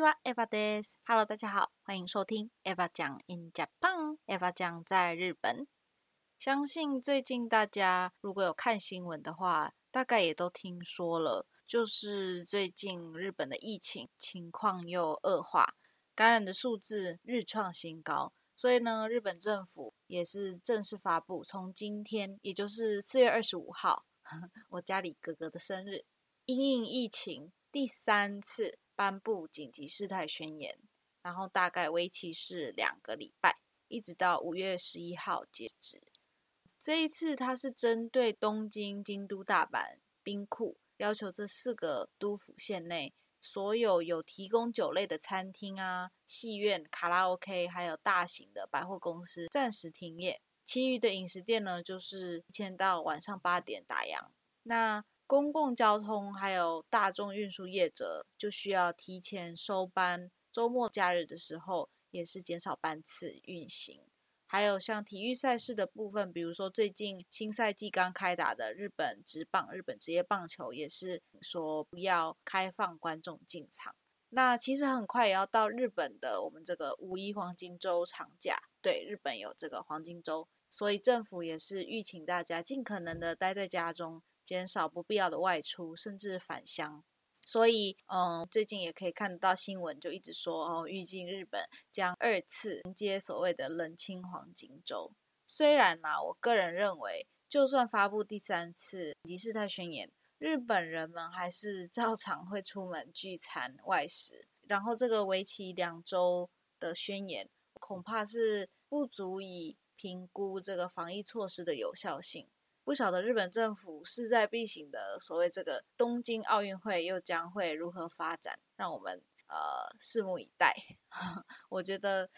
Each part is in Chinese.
ちは、Eva です。Hello，大家好，欢迎收听 Eva 讲 in Japan。Eva 讲在日本。相信最近大家如果有看新闻的话，大概也都听说了，就是最近日本的疫情情况又恶化，感染的数字日创新高。所以呢，日本政府也是正式发布，从今天，也就是四月二十五号，我家里哥哥的生日，因应疫情第三次 颁布紧急事态宣言，然后大概为期是两个礼拜，一直到五月十一号截止。这一次它是针对东京、京都、大阪、兵库，要求这四个都府县内。所有有提供酒类的餐厅啊、戏院、卡拉 OK，还有大型的百货公司暂时停业。其余的饮食店呢，就是提前到晚上八点打烊。那公共交通还有大众运输业者就需要提前收班，周末假日的时候也是减少班次运行。还有像体育赛事的部分，比如说最近新赛季刚开打的日本职棒、日本职业棒球，也是说不要开放观众进场。那其实很快也要到日本的我们这个五一黄金周长假，对，日本有这个黄金周，所以政府也是预请大家尽可能的待在家中，减少不必要的外出，甚至返乡。所以，嗯，最近也可以看到新闻，就一直说哦，预计日本将二次迎接所谓的冷清黄金周。虽然呢，我个人认为，就算发布第三次紧急事态宣言，日本人们还是照常会出门聚餐外食。然后，这个为期两周的宣言，恐怕是不足以评估这个防疫措施的有效性。不晓得日本政府势在必行的所谓这个东京奥运会又将会如何发展，让我们呃拭目以待。我觉得，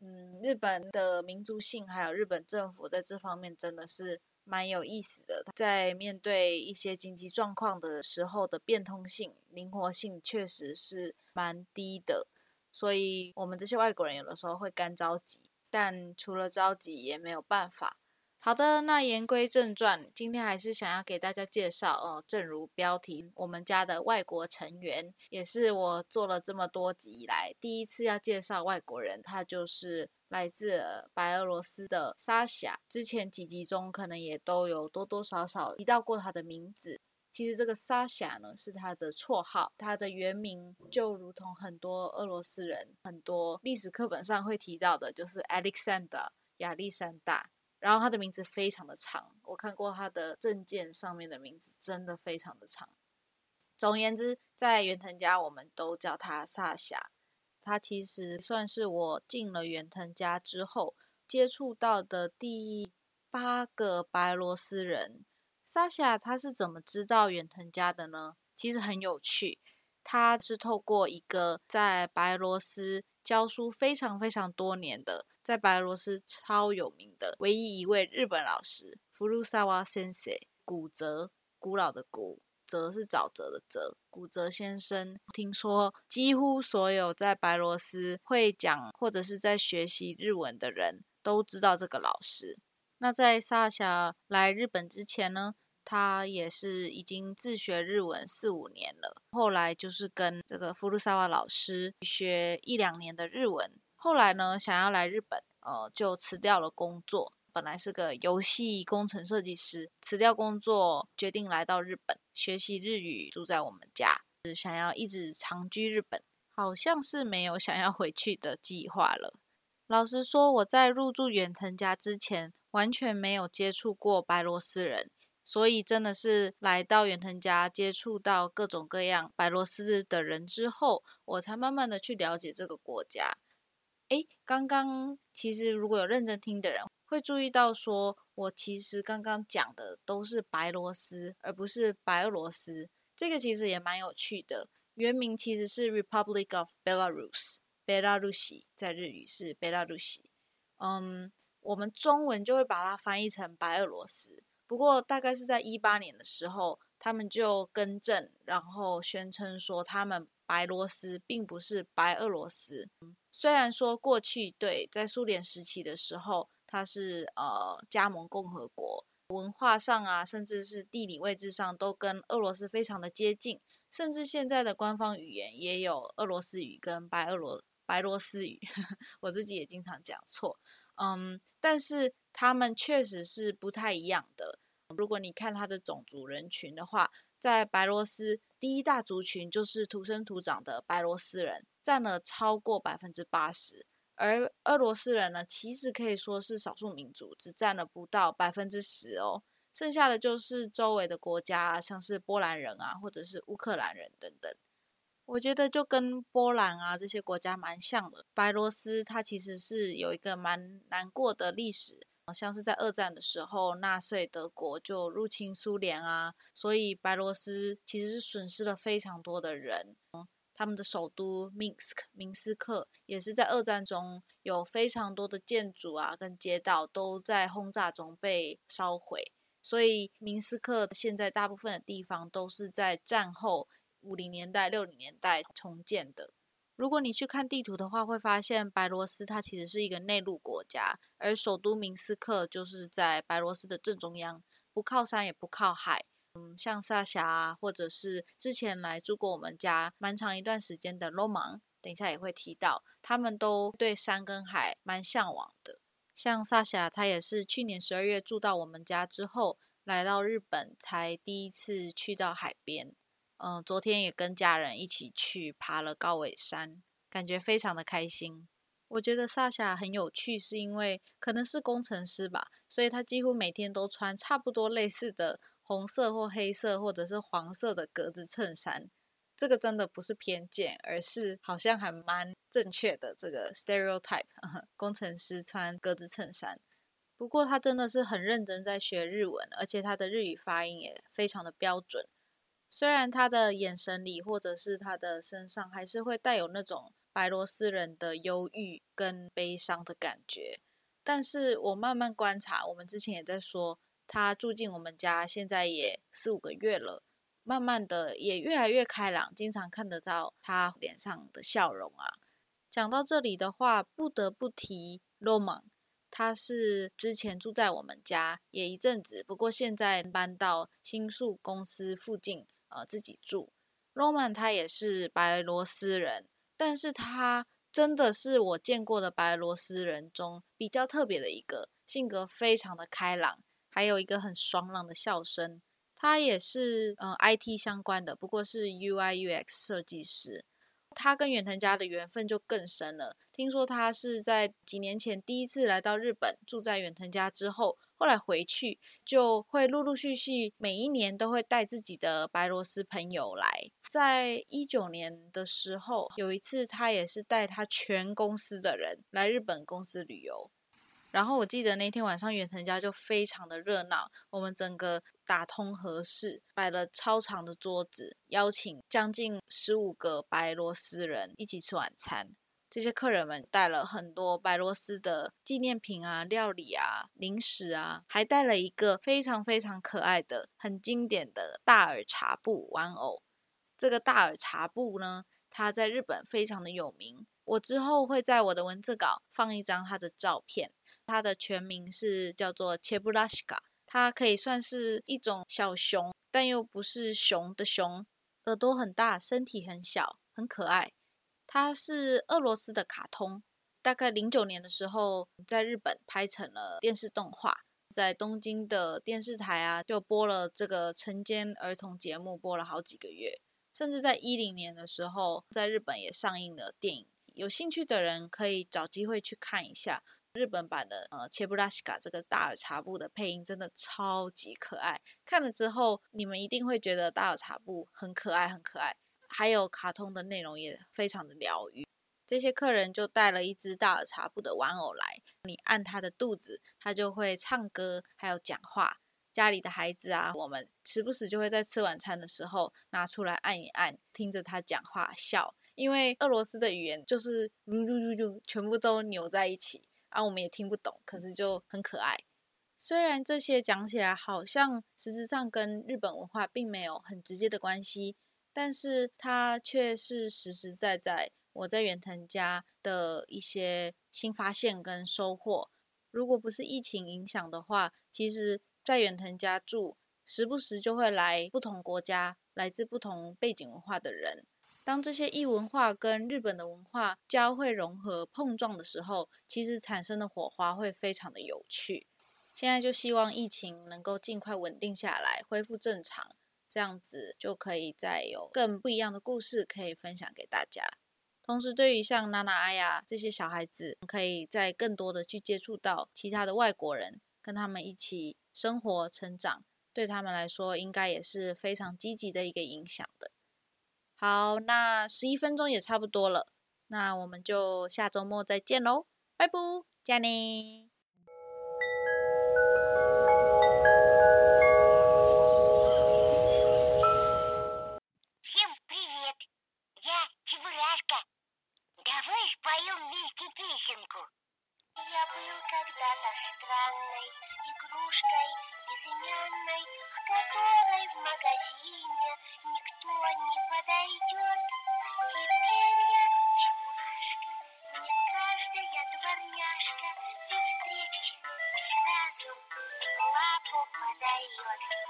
嗯，日本的民族性还有日本政府在这方面真的是蛮有意思的，在面对一些紧急状况的时候的变通性、灵活性确实是蛮低的，所以我们这些外国人有的时候会干着急，但除了着急也没有办法。好的，那言归正传，今天还是想要给大家介绍哦。正如标题，我们家的外国成员，也是我做了这么多集以来第一次要介绍外国人，他就是来自白俄罗斯的沙夏。之前几集中可能也都有多多少少提到过他的名字。其实这个沙夏呢是他的绰号，他的原名就如同很多俄罗斯人很多历史课本上会提到的，就是 Alexander 亚历山大。然后他的名字非常的长，我看过他的证件上面的名字真的非常的长。总而言之，在元藤家我们都叫他萨夏。他其实算是我进了元藤家之后接触到的第八个白罗斯人。萨夏他是怎么知道元藤家的呢？其实很有趣，他是透过一个在白罗斯教书非常非常多年的。在白俄罗斯超有名的唯一一位日本老师，福禄萨瓦先生，古泽，古老的古，泽是沼泽的泽，古泽先生。听说几乎所有在白罗斯会讲或者是在学习日文的人都知道这个老师。那在萨夏来日本之前呢，他也是已经自学日文四五年了，后来就是跟这个福禄萨瓦老师学一两年的日文。后来呢，想要来日本，呃，就辞掉了工作。本来是个游戏工程设计师，辞掉工作，决定来到日本学习日语，住在我们家，是想要一直长居日本。好像是没有想要回去的计划了。老实说，我在入住远藤家之前，完全没有接触过白罗斯人，所以真的是来到远藤家，接触到各种各样白罗斯的人之后，我才慢慢的去了解这个国家。哎，刚刚其实如果有认真听的人会注意到，说我其实刚刚讲的都是白罗斯，而不是白俄罗斯。这个其实也蛮有趣的。原名其实是 Republic of Belarus，贝拉鲁西在日语是贝拉鲁西。嗯，我们中文就会把它翻译成白俄罗斯。不过大概是在一八年的时候，他们就更正，然后宣称说他们白罗斯并不是白俄罗斯。虽然说过去对在苏联时期的时候，它是呃加盟共和国，文化上啊，甚至是地理位置上都跟俄罗斯非常的接近，甚至现在的官方语言也有俄罗斯语跟白俄罗白罗斯语，我自己也经常讲错。嗯，但是他们确实是不太一样的。如果你看他的种族人群的话，在白罗斯第一大族群就是土生土长的白罗斯人，占了超过百分之八十。而俄罗斯人呢，其实可以说是少数民族，只占了不到百分之十哦。剩下的就是周围的国家，像是波兰人啊，或者是乌克兰人等等。我觉得就跟波兰啊这些国家蛮像的。白罗斯它其实是有一个蛮难过的历史，像是在二战的时候，纳粹德国就入侵苏联啊，所以白罗斯其实是损失了非常多的人。他们的首都 Minsk 明斯克也是在二战中有非常多的建筑啊跟街道都在轰炸中被烧毁。所以，明斯克现在大部分的地方都是在战后五零年代、六零年代重建的。如果你去看地图的话，会发现白罗斯它其实是一个内陆国家，而首都明斯克就是在白罗斯的正中央，不靠山也不靠海。嗯，像萨霞啊，或者是之前来住过我们家蛮长一段时间的罗芒，等一下也会提到，他们都对山跟海蛮向往的。像萨霞，她也是去年十二月住到我们家之后，来到日本才第一次去到海边。嗯，昨天也跟家人一起去爬了高尾山，感觉非常的开心。我觉得萨霞很有趣，是因为可能是工程师吧，所以他几乎每天都穿差不多类似的红色或黑色或者是黄色的格子衬衫。这个真的不是偏见，而是好像还蛮正确的这个 stereotype。工程师穿格子衬衫，不过他真的是很认真在学日文，而且他的日语发音也非常的标准。虽然他的眼神里或者是他的身上还是会带有那种白罗斯人的忧郁跟悲伤的感觉，但是我慢慢观察，我们之前也在说，他住进我们家现在也四五个月了。慢慢的也越来越开朗，经常看得到他脸上的笑容啊。讲到这里的话，不得不提 Roman，他是之前住在我们家也一阵子，不过现在搬到新宿公司附近，呃，自己住。Roman 他也是白罗斯人，但是他真的是我见过的白罗斯人中比较特别的一个，性格非常的开朗，还有一个很爽朗的笑声。他也是嗯 IT 相关的，不过是 UI UX 设计师。他跟远藤家的缘分就更深了。听说他是在几年前第一次来到日本，住在远藤家之后，后来回去就会陆陆续续每一年都会带自己的白罗斯朋友来。在一九年的时候，有一次他也是带他全公司的人来日本公司旅游。然后我记得那天晚上远藤家就非常的热闹，我们整个打通合适，摆了超长的桌子，邀请将近十五个白罗斯人一起吃晚餐。这些客人们带了很多白罗斯的纪念品啊、料理啊、零食啊，还带了一个非常非常可爱的、很经典的大耳茶布玩偶。这个大耳茶布呢，它在日本非常的有名。我之后会在我的文字稿放一张它的照片。它的全名是叫做切布拉西卡，它可以算是一种小熊，但又不是熊的熊，耳朵很大，身体很小，很可爱。它是俄罗斯的卡通，大概零九年的时候在日本拍成了电视动画，在东京的电视台啊就播了这个晨间儿童节目，播了好几个月，甚至在一零年的时候在日本也上映了电影，有兴趣的人可以找机会去看一下。日本版的呃切布拉西卡这个大耳茶布的配音真的超级可爱，看了之后你们一定会觉得大耳茶布很可爱很可爱，还有卡通的内容也非常的疗愈。这些客人就带了一只大耳茶布的玩偶来，你按他的肚子，他就会唱歌还有讲话。家里的孩子啊，我们时不时就会在吃晚餐的时候拿出来按一按，听着他讲话笑，因为俄罗斯的语言就是噜噜噜噜，全部都扭在一起。啊，我们也听不懂，可是就很可爱。虽然这些讲起来好像实质上跟日本文化并没有很直接的关系，但是它却是实实在在我在远藤家的一些新发现跟收获。如果不是疫情影响的话，其实在远藤家住，时不时就会来不同国家来自不同背景文化的人。当这些异文化跟日本的文化交汇融合碰撞的时候，其实产生的火花会非常的有趣。现在就希望疫情能够尽快稳定下来，恢复正常，这样子就可以再有更不一样的故事可以分享给大家。同时，对于像娜娜、阿雅这些小孩子，可以再更多的去接触到其他的外国人，跟他们一起生活成长，对他们来说应该也是非常积极的一个影响的。好，那十一分钟也差不多了，那我们就下周末再见喽，拜拜，加你。like that.